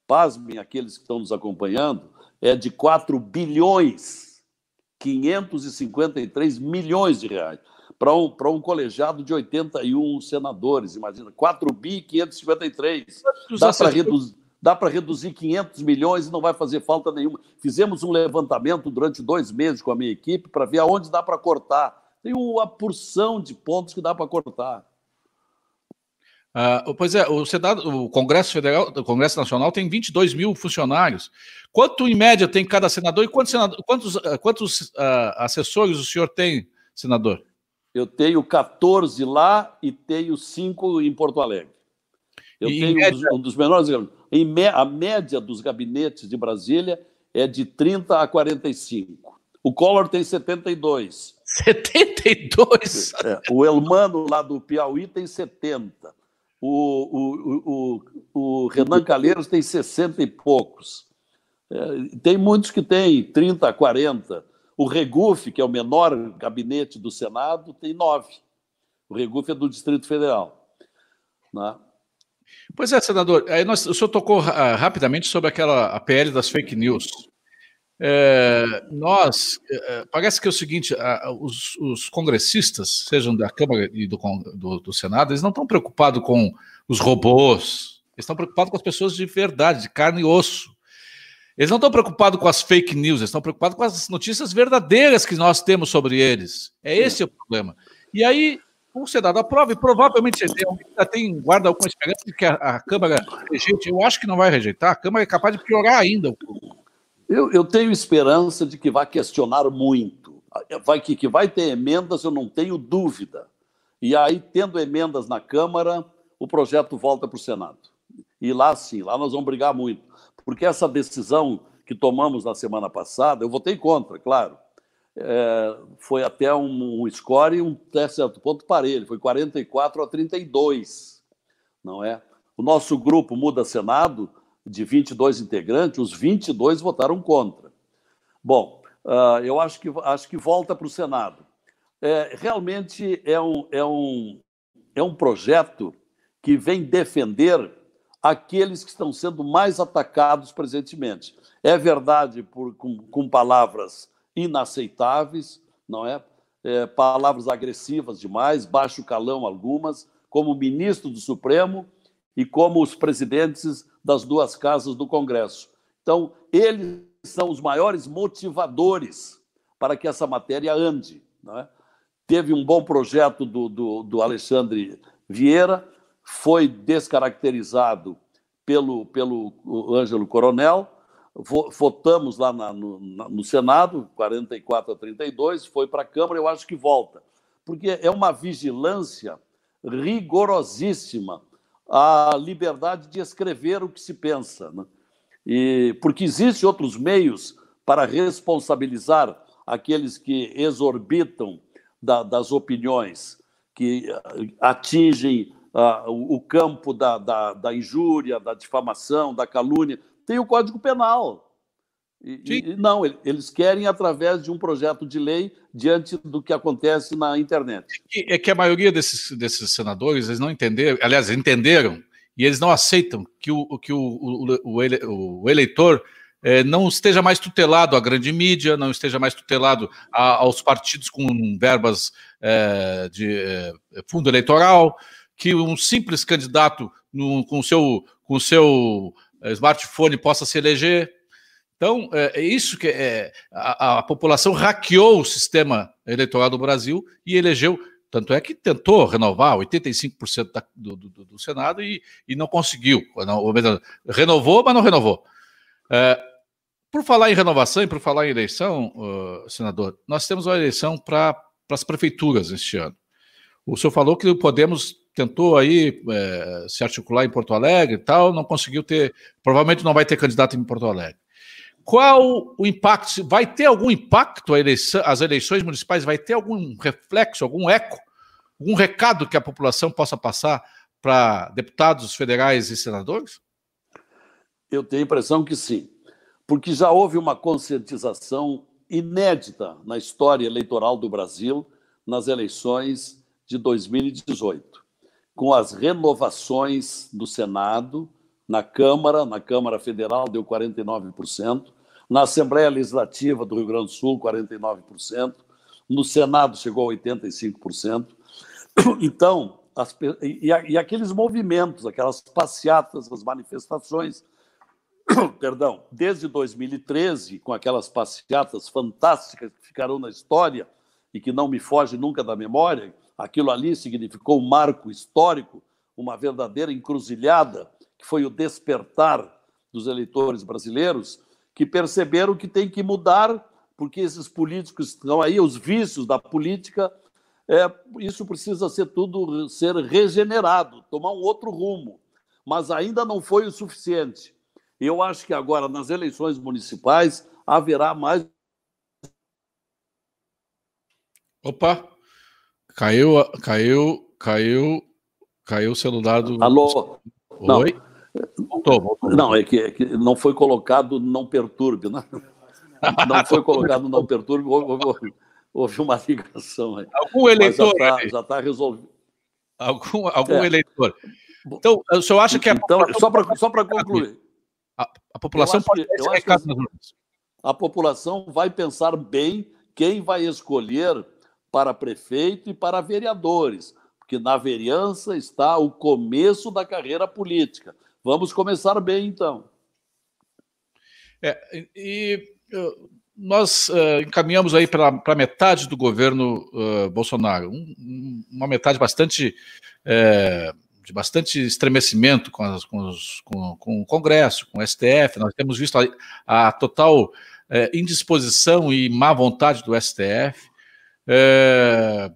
pasmem aqueles que estão nos acompanhando, é de 4 bilhões 553 milhões de reais para um, um colegiado de 81 senadores, imagina, 4 bi 553. Dá para reduzir dá para reduzir 500 milhões e não vai fazer falta nenhuma. Fizemos um levantamento durante dois meses com a minha equipe para ver aonde dá para cortar. Tem uma porção de pontos que dá para cortar. Uh, pois é, o Senado, o Congresso Federal, o Congresso Nacional tem 22 mil funcionários. Quanto em média tem cada senador e quantos, senador, quantos, uh, quantos uh, assessores o senhor tem, senador? Eu tenho 14 lá e tenho 5 em Porto Alegre. Eu e tenho média... um dos menores. A média dos gabinetes de Brasília é de 30 a 45. O Collor tem 72. 72? É, o Elmano, lá do Piauí, tem 70. O, o, o, o Renan Calheiros tem 60 e poucos. É, tem muitos que têm 30 a 40. O Regufe, que é o menor gabinete do Senado, tem nove. O Regufe é do Distrito Federal. Né? Pois é, senador. Aí nós, o senhor tocou uh, rapidamente sobre aquela a PL das fake news. É, nós, é, parece que é o seguinte: os, os, congressistas, sejam da Câmara e do, do, do Senado, eles não estão preocupados com os robôs, eles estão preocupados com as pessoas de verdade, de carne e osso. Eles não estão preocupados com as fake news, eles estão preocupados com as notícias verdadeiras que nós temos sobre eles. É esse o problema. E aí, o Senado aprova, e provavelmente você tem, ainda tem, guarda alguma esperança de que a, a, Câmara rejeite. Eu acho que não vai rejeitar, a Câmara é capaz de piorar ainda. Eu, eu tenho esperança de que vai questionar muito. Vai, que, que vai ter emendas, eu não tenho dúvida. E aí, tendo emendas na Câmara, o projeto volta para o Senado. E lá sim, lá nós vamos brigar muito porque essa decisão que tomamos na semana passada, eu votei contra, claro, é, foi até um, um score, um até certo ponto parelho, foi 44 a 32, não é? O nosso grupo Muda Senado, de 22 integrantes, os 22 votaram contra. Bom, uh, eu acho que, acho que volta para o Senado. É, realmente é um, é, um, é um projeto que vem defender aqueles que estão sendo mais atacados presentemente. É verdade, por, com, com palavras inaceitáveis, não é? é? Palavras agressivas demais, baixo calão algumas, como ministro do Supremo e como os presidentes das duas casas do Congresso. Então, eles são os maiores motivadores para que essa matéria ande. Não é? Teve um bom projeto do, do, do Alexandre Vieira, foi descaracterizado pelo, pelo Ângelo Coronel, votamos lá na, no, no, Senado, 44 a 32, foi para a Câmara, eu acho que volta, porque é uma vigilância rigorosíssima à liberdade de escrever o que se pensa. Né? E, porque existem outros meios para responsabilizar aqueles que exorbitam da, das opiniões, que atingem uh, o campo da, da, da injúria, da difamação, da calúnia. Tem o Código Penal. E, e, não, eles querem através de um projeto de lei diante do que acontece na internet. É que a maioria desses, desses senadores eles não entenderam, aliás, entenderam e eles não aceitam que o, que o, o, o eleitor é, não esteja mais tutelado à grande mídia, não esteja mais tutelado a, aos partidos com verbas é, de é, fundo eleitoral, que um simples candidato no, com seu, com seu smartphone possa se eleger. Então, é, é isso que é, a, a, população hackeou o sistema eleitoral do Brasil e elegeu. Tanto é que tentou renovar 85% da, do, do, do, Senado e, e não conseguiu. Não, renovou, mas não renovou. É, por falar em renovação e por falar em eleição, uh, senador, nós temos uma eleição para as prefeituras este ano. O senhor falou que Podemos tentou aí é, se articular em Porto Alegre e tal, não conseguiu ter, provavelmente não vai ter candidato em Porto Alegre. Qual o impacto? Vai ter algum impacto eleição, as eleições municipais? Vai ter algum reflexo, algum eco, algum recado que a população possa passar para deputados federais e senadores? Eu tenho a impressão que sim, porque já houve uma conscientização inédita na história eleitoral do Brasil nas eleições de 2018, com as renovações do Senado, na Câmara, na Câmara Federal deu 49%, na Assembleia Legislativa do Rio Grande do Sul, 49%. No Senado chegou a 85%. [coughs] Então, as, e, e, aqueles movimentos, aquelas passeatas, as manifestações, [coughs] perdão, desde 2013, com aquelas passeatas fantásticas que ficaram na história e que não me foge nunca da memória, aquilo ali significou um marco histórico, uma verdadeira encruzilhada, que foi o despertar dos eleitores brasileiros, que perceberam que tem que mudar, porque esses políticos estão aí, os vícios da política, é, isso precisa ser tudo ser regenerado, tomar um outro rumo. Mas ainda não foi o suficiente. Eu acho que agora, nas eleições municipais, haverá mais. Opa! Caiu, caiu, caiu, caiu o celular do. Alô? Oi? Não. Voltou, voltou. Não, é que, é que não foi colocado não perturbe, né? [laughs] Não foi colocado não perturbe, houve, houve uma ligação aí. Algum eleitor. Mas já está tá resolvido. Algum, algum é. eleitor. Então, o senhor acha que a então, só para só concluir. A, a população pode que, A população vai pensar bem quem vai escolher para prefeito e para vereadores, porque na vereança está o começo da carreira política. Vamos começar bem, então. É, e nós uh, encaminhamos aí para metade do governo uh, Bolsonaro, um, uma metade bastante é, de bastante estremecimento com, as, com, os, com, com, o Congresso, com o STF. Nós temos visto a, a total é, indisposição e má vontade do STF. É,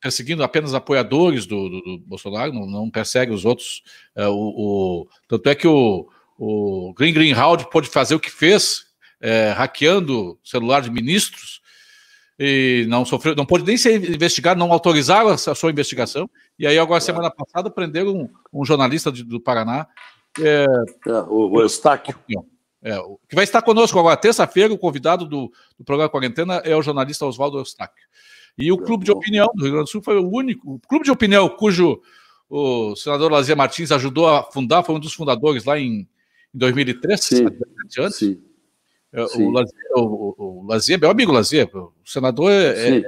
perseguindo apenas apoiadores do, do, do Bolsonaro, não, não, persegue os outros. É, o, o, tanto é que o, o Green Greenhalgh pôde fazer o que fez, é, hackeando celular de ministros, e não sofreu, não pôde nem ser investigado, não autorizaram a sua investigação. E aí, agora, semana passada, prenderam um, um jornalista de, do Paraná. É, é, o, o Eustáquio. É, que vai estar conosco agora, terça-feira, o convidado do, do programa Quarentena é o jornalista Oswaldo Eustáquio. E o Clube de Opinião do Rio Grande do Sul foi o único, o Clube de Opinião cujo o senador Lazier Martins ajudou a fundar, foi um dos fundadores lá em, em 2003, sim, anos. Sim, é, sim. O, Lazier, o, o Lazier, meu amigo Lazier, o senador é, é,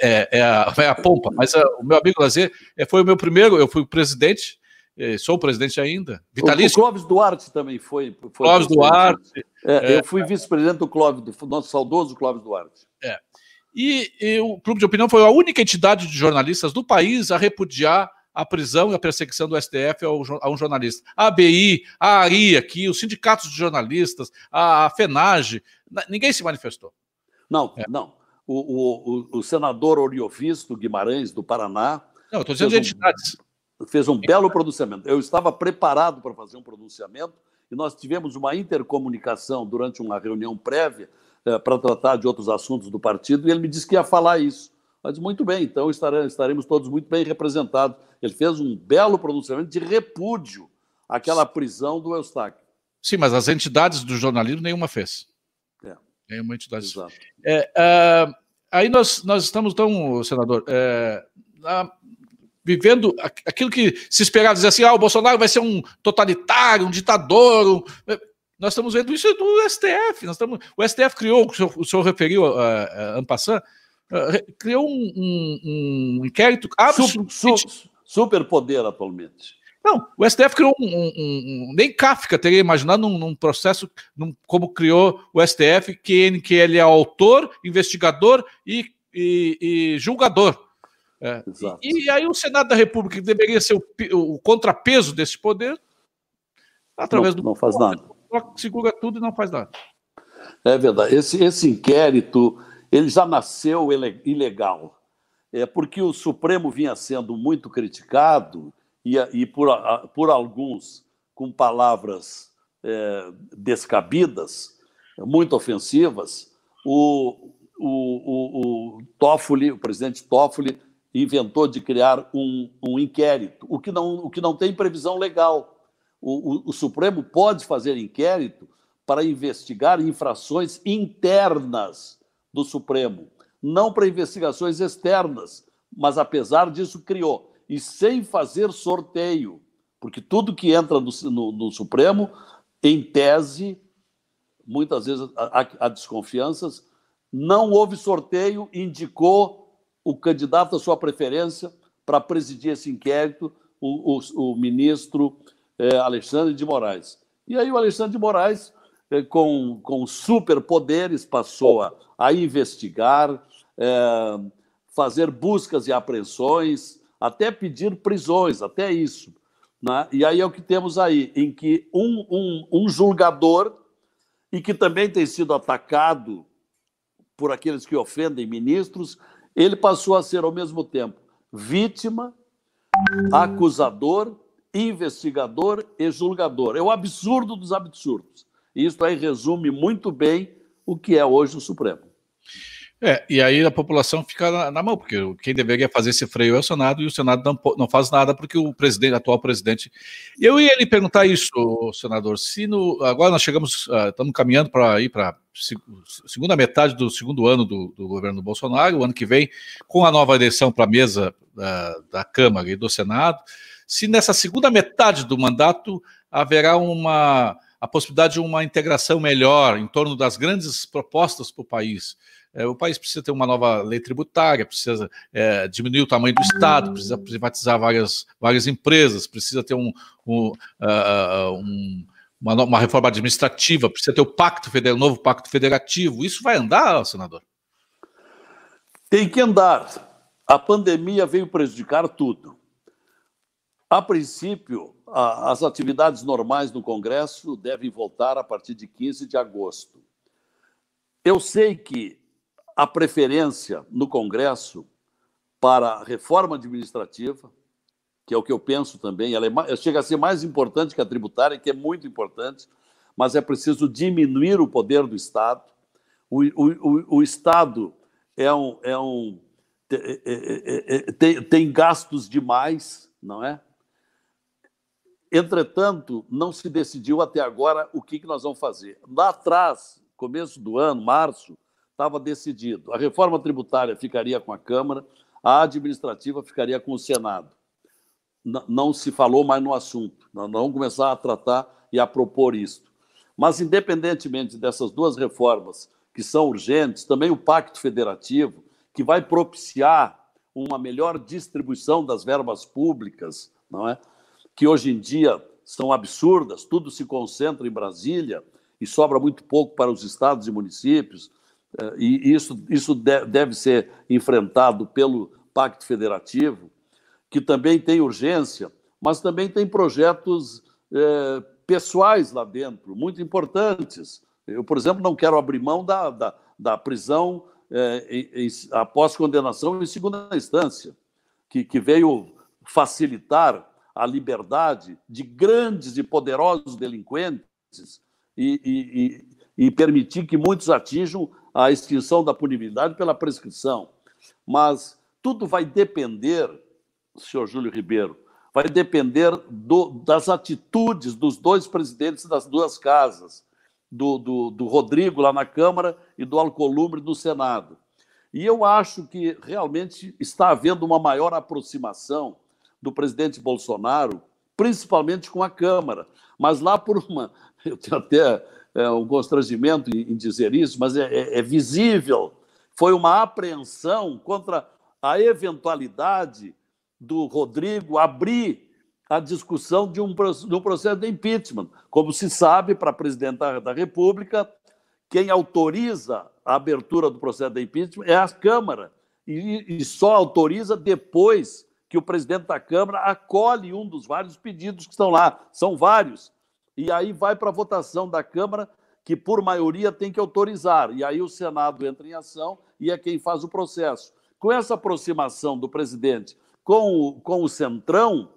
é, é, a, é a pompa, mas a, o meu amigo Lazier é, foi o meu primeiro, eu fui o presidente, sou o presidente ainda, vitalício. O, Clóvis Duarte também foi. foi Clóvis Duarte. eu fui vice-presidente do Clóvis, do nosso saudoso Clóvis Duarte. É. E, e, o Clube de Opinião foi a única entidade de jornalistas do país a repudiar a prisão e a perseguição do STF a um jornalista. A ABI, a ARI aqui, os sindicatos de jornalistas, a, FENAGE, ninguém se manifestou. Não, é. não. O, o, o, senador Oriovisto Guimarães, do Paraná. Não, estou dizendo de entidades. Fez um belo pronunciamento. Eu estava preparado para fazer um pronunciamento e nós tivemos uma intercomunicação durante uma reunião prévia é, para tratar de outros assuntos do partido, e ele me disse que ia falar isso. Mas muito bem, então estaremos todos muito bem representados. Ele fez um belo pronunciamento de repúdio àquela prisão do Eustáquio. Sim, mas as entidades do jornalismo nenhuma fez. É uma entidade. Exato. É, uh, aí nós, nós estamos, então, senador, é, na, vivendo aquilo que se esperava dizer assim: ah, o Bolsonaro vai ser um totalitário, um ditador. Um... Nós estamos vendo isso do STF. Nós estamos... O STF criou, o senhor, o senhor referiu, uh, uh, Ampassan, uh, criou um, um, um inquérito absolutamente... Super, super poder atualmente. Não, o STF criou um, um, um, nem Kafka teria imaginado num, num processo num, como criou o STF, que, que ele é autor, investigador e, e, e julgador. É, e, e, aí o Senado da República, que deveria ser o, o contrapeso desse poder, através não, do. Não faz nada. Segura tudo e não faz nada. É verdade. Esse, esse inquérito ele já nasceu ilegal. É porque o Supremo vinha sendo muito criticado e, e por, por alguns com palavras é, descabidas, muito ofensivas, o, o, o, o Toffoli, o presidente Toffoli, inventou de criar um, um inquérito, o que, não, o que não tem previsão legal. O, o, o Supremo pode fazer inquérito para investigar infrações internas do Supremo, não para investigações externas, mas apesar disso criou e sem fazer sorteio, porque tudo que entra no, no, no Supremo, em tese, muitas vezes há, há desconfianças, não houve sorteio, indicou o candidato à sua preferência para presidir esse inquérito, o, o, o ministro é, Alexandre de Moraes. E aí o Alexandre de Moraes, é, com, com superpoderes, passou a, a investigar, é, fazer buscas e apreensões, até pedir prisões, até isso. Né? E aí é o que temos aí, em que um, um, um julgador, e que também tem sido atacado por aqueles que ofendem ministros, ele passou a ser ao mesmo tempo vítima, acusador, investigador e julgador. É o absurdo dos absurdos. E isso aí resume muito bem o que é hoje o Supremo. É, e aí a população fica na, na, mão, porque quem deveria fazer esse freio é o Senado e o Senado não, não faz nada porque o presidente, atual presidente. Eu ia lhe perguntar isso, senador, se no, agora nós chegamos, uh, estamos caminhando para ir para segunda metade do segundo ano do, do, governo Bolsonaro, o ano que vem, com a nova eleição para a mesa uh, da Câmara e do Senado, se nessa segunda metade do mandato haverá uma a possibilidade de uma integração melhor em torno das grandes propostas para o país é, o país precisa ter uma nova lei tributária, precisa é, diminuir o tamanho do Estado, precisa privatizar várias, várias empresas, precisa ter um, um, uh, um uma, uma, reforma administrativa, precisa ter o pacto federal, novo pacto federativo. Isso vai andar, senador? Tem que andar. A pandemia veio prejudicar tudo. A princípio, a, as atividades normais no Congresso devem voltar a partir de 15 de agosto. Eu sei que a preferência no Congresso para a reforma administrativa, que é o que eu penso também, ela é, chega a ser mais importante que a tributária, que é muito importante, mas é preciso diminuir o poder do Estado. O, o, o Estado é um, é um, é, é, é, tem, tem gastos demais, não é? Entretanto, não se decidiu até agora o que, que nós vamos fazer. Lá atrás, começo do ano, março, estava decidido. A reforma tributária ficaria com a Câmara, a administrativa ficaria com o Senado. Não se falou mais no assunto. Nós vamos começar a tratar e a propor isto. Mas, independentemente dessas duas reformas, que são urgentes, também o Pacto Federativo, que vai propiciar uma melhor distribuição das verbas públicas, não é? que hoje em dia são absurdas, tudo se concentra em Brasília e sobra muito pouco para os estados e municípios. E isso, isso deve ser enfrentado pelo Pacto Federativo, que também tem urgência, mas também tem projetos é, pessoais lá dentro, muito importantes. Eu, por exemplo, não quero abrir mão da, da, da prisão é, em, em, após condenação em segunda instância, que, que veio facilitar a liberdade de grandes e poderosos delinquentes e, e, e, e permitir que muitos atinjam a extinção da punibilidade pela prescrição. Mas tudo vai depender, senhor Júlio Ribeiro, vai depender do, das atitudes dos dois presidentes das duas casas. do, do, do Rodrigo lá na Câmara e do Alcolumbre no Senado. E eu acho que realmente está havendo uma maior aproximação do presidente Bolsonaro, principalmente com a Câmara. Mas lá por uma. [laughs] Eu tenho até é, um constrangimento em, dizer isso, mas é, é, é visível. Foi uma apreensão contra a eventualidade do Rodrigo abrir a discussão de um, de um processo de impeachment. Como se sabe, para presidente da, da República, quem autoriza a abertura do processo de impeachment é a Câmara, e, e só autoriza depois que o presidente da Câmara acolhe um dos vários pedidos que estão lá. São vários. E aí vai para a votação da Câmara, que por maioria tem que autorizar. E aí o Senado entra em ação e é quem faz o processo. Com essa aproximação do presidente com o, com o Centrão,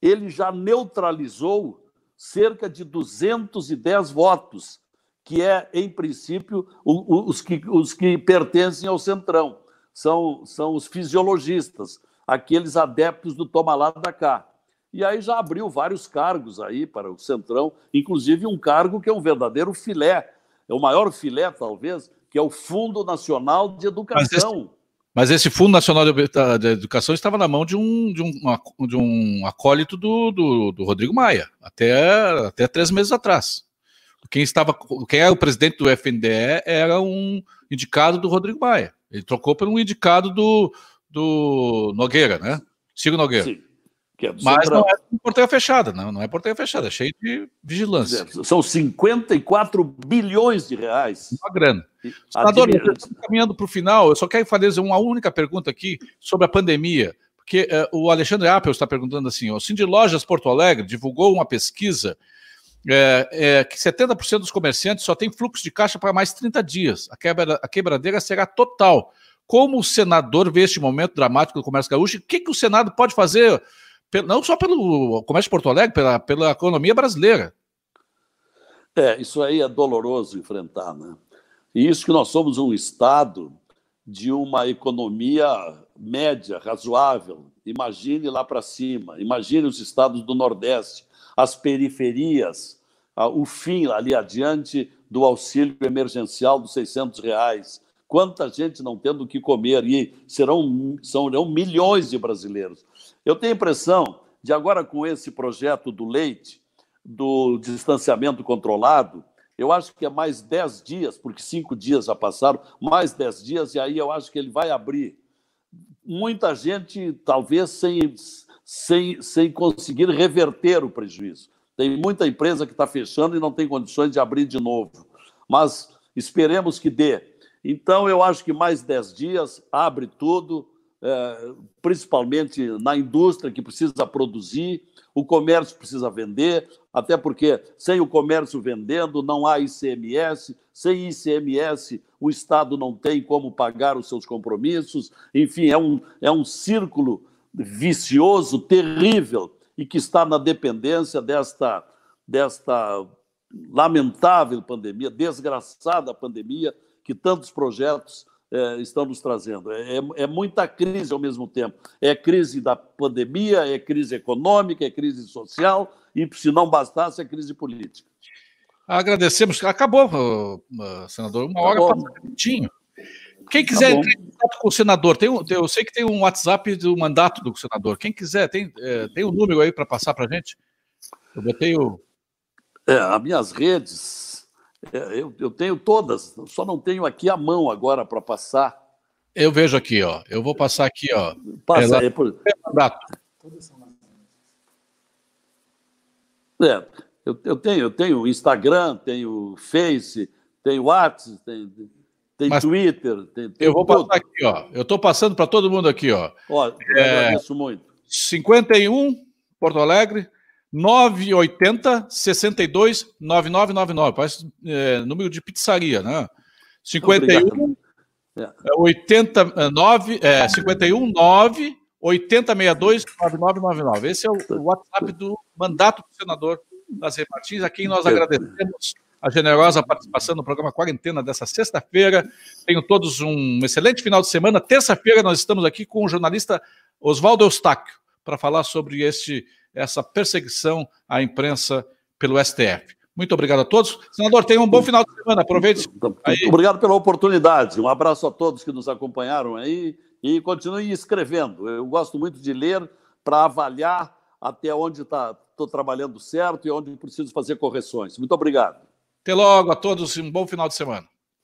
ele já neutralizou cerca de 210 votos, que é, em princípio, os que, os que pertencem ao Centrão. São, são os fisiologistas, aqueles adeptos do toma lá da cá. E aí já abriu vários cargos aí para o Centrão, inclusive um cargo que é um verdadeiro filé, é o maior filé, talvez, que é o Fundo Nacional de Educação. Mas esse Fundo Nacional de Educação estava na mão de um, de um, de um acólito do, do, do Rodrigo Maia, até, até três meses atrás. Quem estava, quem era o presidente do FNDE era um indicado do Rodrigo Maia. Ele trocou por um indicado do, do Nogueira, né? Ciro Nogueira. Sim. É Mas central. não é porteira fechada, não, não é porteira fechada, é cheio de vigilância. São 54 bilhões de reais. Uma grana. Senador, caminhando para o final, eu só quero fazer uma única pergunta aqui sobre a pandemia, porque uh, o Alexandre Appel está perguntando assim: o Cindy Lojas Porto Alegre divulgou uma pesquisa é, é, que 70% dos comerciantes só tem fluxo de caixa para mais 30 dias. A, quebra, a quebradeira será total. Como o senador vê este momento dramático do comércio gaúcho? O que, que o Senado pode fazer não só pelo comércio de Porto Alegre, pela, pela economia brasileira. É, isso aí é doloroso enfrentar, né? E isso que nós somos um Estado de uma economia média, razoável. Imagine lá para cima, imagine os estados do Nordeste, as periferias, o fim ali adiante do auxílio emergencial dos 600 reais. Quanta gente não tendo o que comer, e serão, serão milhões de brasileiros. Eu tenho a impressão de agora com esse projeto do leite, do distanciamento controlado, eu acho que é mais 10 dias, porque cinco dias já passaram, mais 10 dias, e aí eu acho que ele vai abrir. Muita gente, talvez, sem, sem, sem conseguir reverter o prejuízo. Tem muita empresa que está fechando e não tem condições de abrir de novo. Mas esperemos que dê. Então, eu acho que mais 10 dias, abre tudo, principalmente na indústria que precisa produzir, o comércio precisa vender, até porque sem o comércio vendendo não há ICMS, sem ICMS o Estado não tem como pagar os seus compromissos, enfim, é um, é um círculo vicioso, terrível, e que está na dependência desta, desta lamentável pandemia, desgraçada pandemia, que tantos projetos é, estão nos trazendo. É, é, é, muita crise ao mesmo tempo. É crise da pandemia, é crise econômica, é crise social e, se não bastasse, é crise política. Agradecemos. Acabou, senador. Uma hora passa rapidinho. Quem quiser tá entrar em contato com o senador, tem, eu sei que tem um WhatsApp do mandato do senador. Quem quiser, tem, é, tem um número aí para passar para a gente? Eu botei o. É, as minhas redes eu, eu tenho todas, só não tenho aqui a mão agora para passar. Eu vejo aqui, ó. Eu vou passar aqui, ó. Passa aí por. É, eu, eu tenho, eu tenho Instagram, tenho Face, tenho WhatsApp, tem, tem Mas Twitter. Tem, tem eu vou tudo. passar aqui, ó. Eu estou passando para todo mundo aqui, ó. Ó, eu é, agradeço muito. 51, Porto Alegre, 980 62 9999. Parece é, número de pizzaria, né? 51 é. 89 é, 51 9 8062 9999. Esse é o, WhatsApp do mandato do senador das Martins, a quem nós agradecemos a generosa participação no programa Quarentena dessa sexta-feira. Tenham todos um excelente final de semana. Terça-feira nós estamos aqui com o jornalista Oswaldo Eustáquio para falar sobre este essa perseguição à imprensa pelo STF. Muito obrigado a todos. Senador, tenha um bom final de semana. Aproveite. Aí. Obrigado pela oportunidade. Um abraço a todos que nos acompanharam aí e continue escrevendo. Eu gosto muito de ler para avaliar até onde estou tá, trabalhando certo e onde preciso fazer correções. Muito obrigado. Até logo a todos e um bom final de semana.